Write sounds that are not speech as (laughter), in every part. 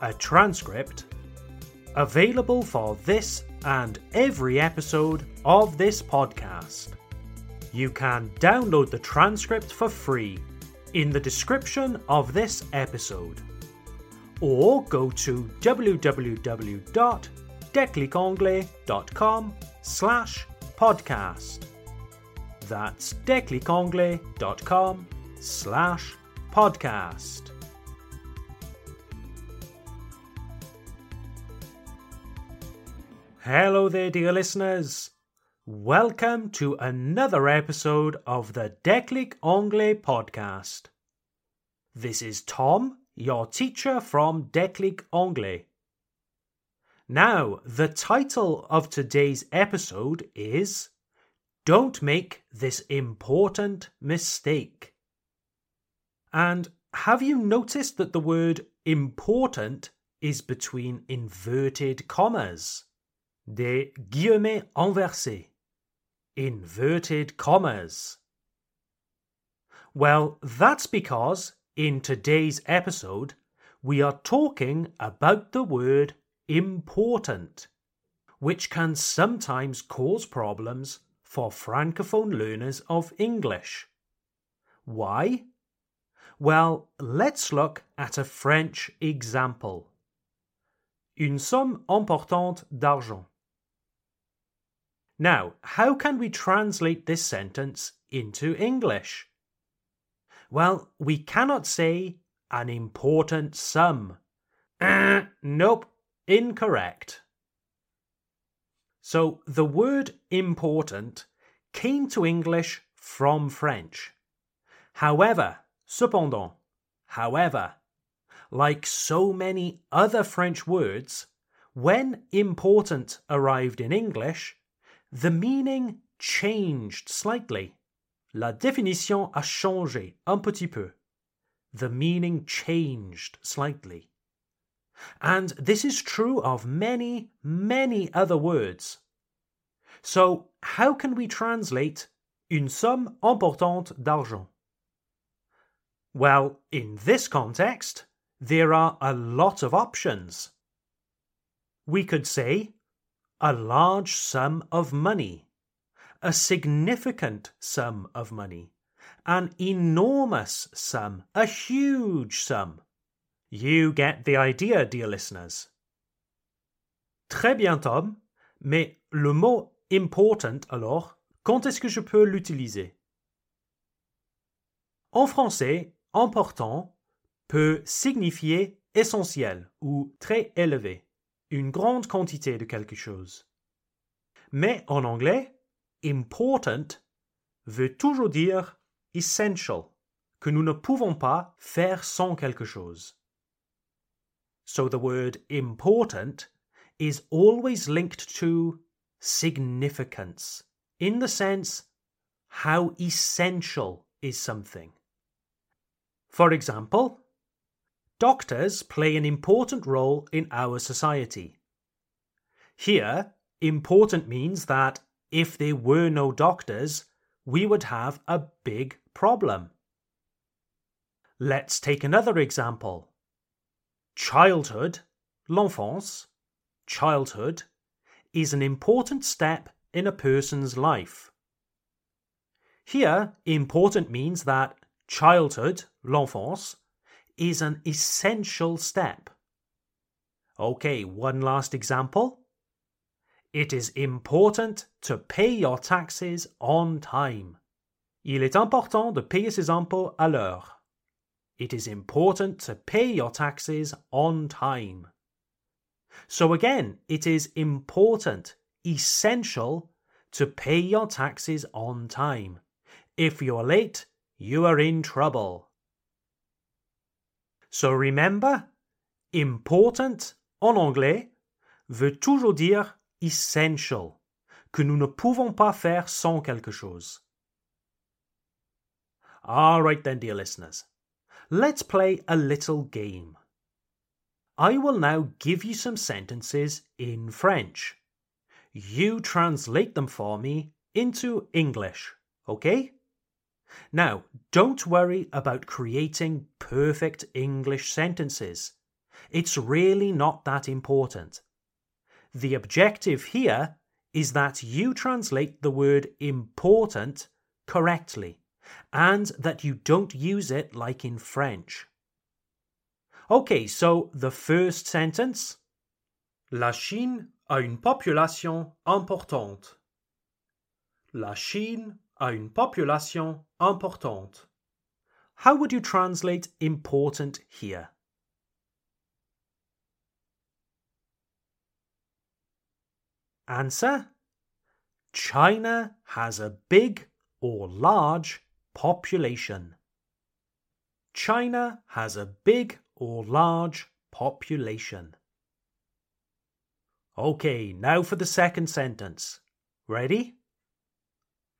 a transcript, available for this and every episode of this podcast. You can download the transcript for free in the description of this episode or go to www.declicanglais.com slash podcast. That's declicanglais.com slash podcast. Hello there, dear listeners. Welcome to another episode of the Déclic Anglais podcast. This is Tom, your teacher from Déclic Anglais. Now, the title of today's episode is Don't Make This Important Mistake. And have you noticed that the word important is between inverted commas? Des guillemets inversés. Inverted commas. Well, that's because in today's episode we are talking about the word important, which can sometimes cause problems for francophone learners of English. Why? Well, let's look at a French example. Une somme importante d'argent. Now, how can we translate this sentence into English? Well, we cannot say an important sum. (clears throat) Nope, incorrect. So the word important came to English from French. However, cependant, however, like so many other French words, when important arrived in English, the meaning changed slightly. La définition a changé un petit peu. The meaning changed slightly. And this is true of many, many other words. So, how can we translate une somme importante d'argent? Well, in this context, there are a lot of options. We could say a large sum of money, a significant sum of money, an enormous sum, a huge sum. You get the idea, dear listeners. Très bien, Tom, mais le mot important alors, quand est-ce que je peux l'utiliser? En français, important peut signifier essentiel ou très élevé une grande quantité de quelque chose. Mais en anglais, important veut toujours dire essential, que nous ne pouvons pas faire sans quelque chose. So the word important is always linked to significance, in the sense how essential is something. For example, Doctors play an important role in our society. Here, important means that if there were no doctors, we would have a big problem. Let's take another example. Childhood, l'enfance, childhood, is an important step in a person's life. Here, important means that childhood, l'enfance, is an essential step. Okay, one last example. It is important to pay your taxes on time. Il est important de payer ses impôts à l'heure. It is important to pay your taxes on time. So again, it is important, essential, to pay your taxes on time. If you're late, you are in trouble. So remember, important en anglais, veut toujours dire essential, que nous ne pouvons pas faire sans quelque chose. All right then, dear listeners. Let's play a little game. I will now give you some sentences in French. You translate them for me into English, okay? Now, don't worry about creating perfect English sentences. It's really not that important. The objective here is that you translate the word important correctly and that you don't use it like in French. Okay, so the first sentence La Chine a une population importante. La Chine a une population importante. How would you translate important here? Answer China has a big or large population. China has a big or large population. Okay, now for the second sentence. Ready?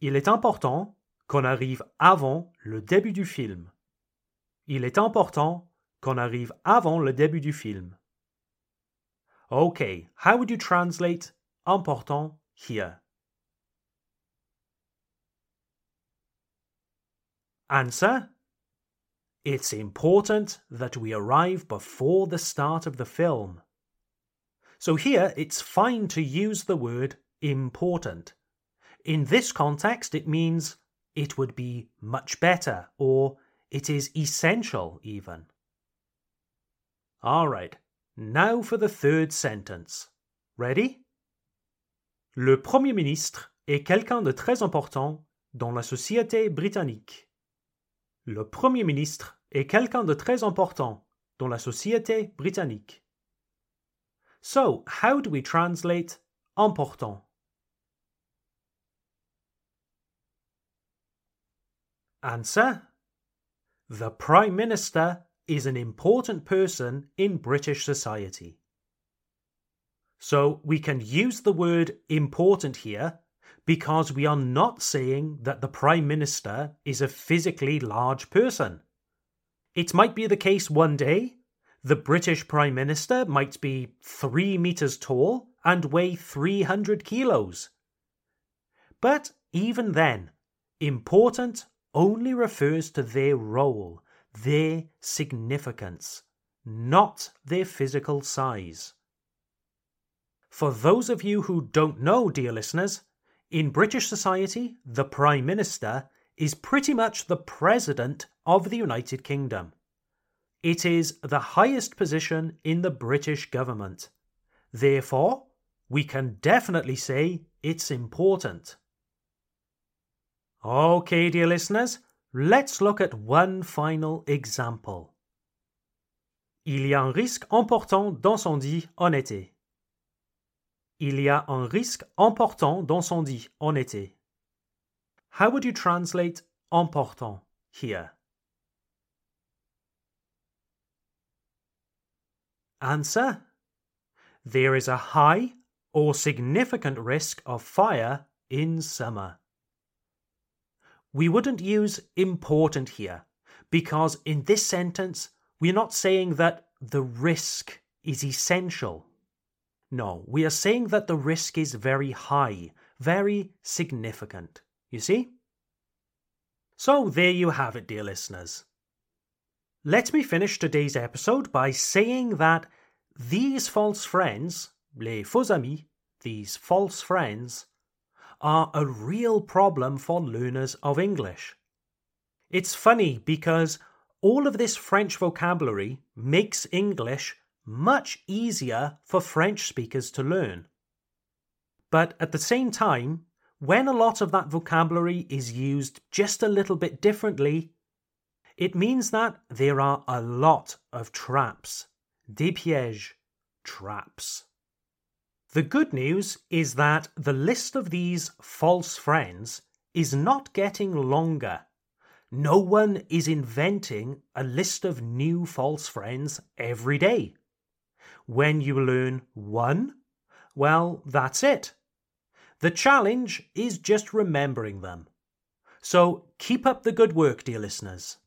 Il est important qu'on arrive avant le début du film. Il est important qu'on arrive avant le début du film. Okay, how would you translate important here? Answer It's important that we arrive before the start of the film. So here it's fine to use the word important. In this context, it means it would be much better or it is essential even. All right, now for the third sentence. Ready? Le Premier ministre est quelqu'un de très important dans la société britannique. Le Premier ministre est quelqu'un de très important dans la société britannique. So, how do we translate important? Answer The Prime Minister is an important person in British society. So we can use the word important here because we are not saying that the Prime Minister is a physically large person. It might be the case one day. The British Prime Minister might be three metres tall and weigh 300 kilos. But even then, important only refers to their role, their significance, not their physical size. For those of you who don't know, dear listeners, in British society, the Prime Minister is pretty much the President of the United Kingdom. It is the highest position in the British government. Therefore, we can definitely say it's important. Okay, dear listeners, let's look at one final example. Il y a un risque important d'incendie en été. Il y a un risque important d'incendie en été. How would you translate important here? Answer There is a high or significant risk of fire in summer. We wouldn't use important here because in this sentence we're not saying that the risk is essential. No, we are saying that the risk is very high, very significant. You see? So there you have it, dear listeners. Let me finish today's episode by saying that these false friends, les faux amis, these false friends, are a real problem for learners of English. It's funny because all of this French vocabulary makes English much easier for French speakers to learn. But at the same time, when a lot of that vocabulary is used just a little bit differently, it means that there are a lot of traps, des pièges, traps. The good news is that the list of these false friends is not getting longer. No one is inventing a list of new false friends every day. When you learn one, well, that's it. The challenge is just remembering them. So keep up the good work, dear listeners.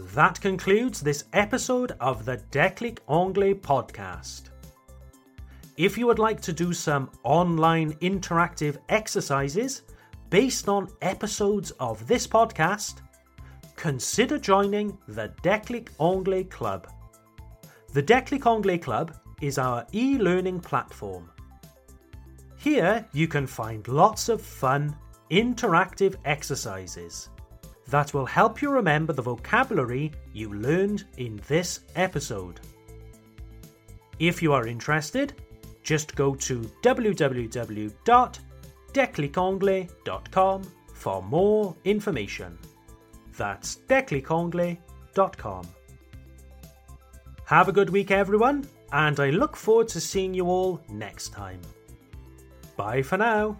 That concludes this episode of the Déclic Anglais podcast. If you would like to do some online interactive exercises based on episodes of this podcast, consider joining the Déclic Anglais Club. The Déclic Anglais Club is our e learning platform. Here you can find lots of fun, interactive exercises that will help you remember the vocabulary you learned in this episode. If you are interested, just go to www.declicanglais.com for more information. That's declicanglais.com. Have a good week, everyone, and I look forward to seeing you all next time. Bye for now.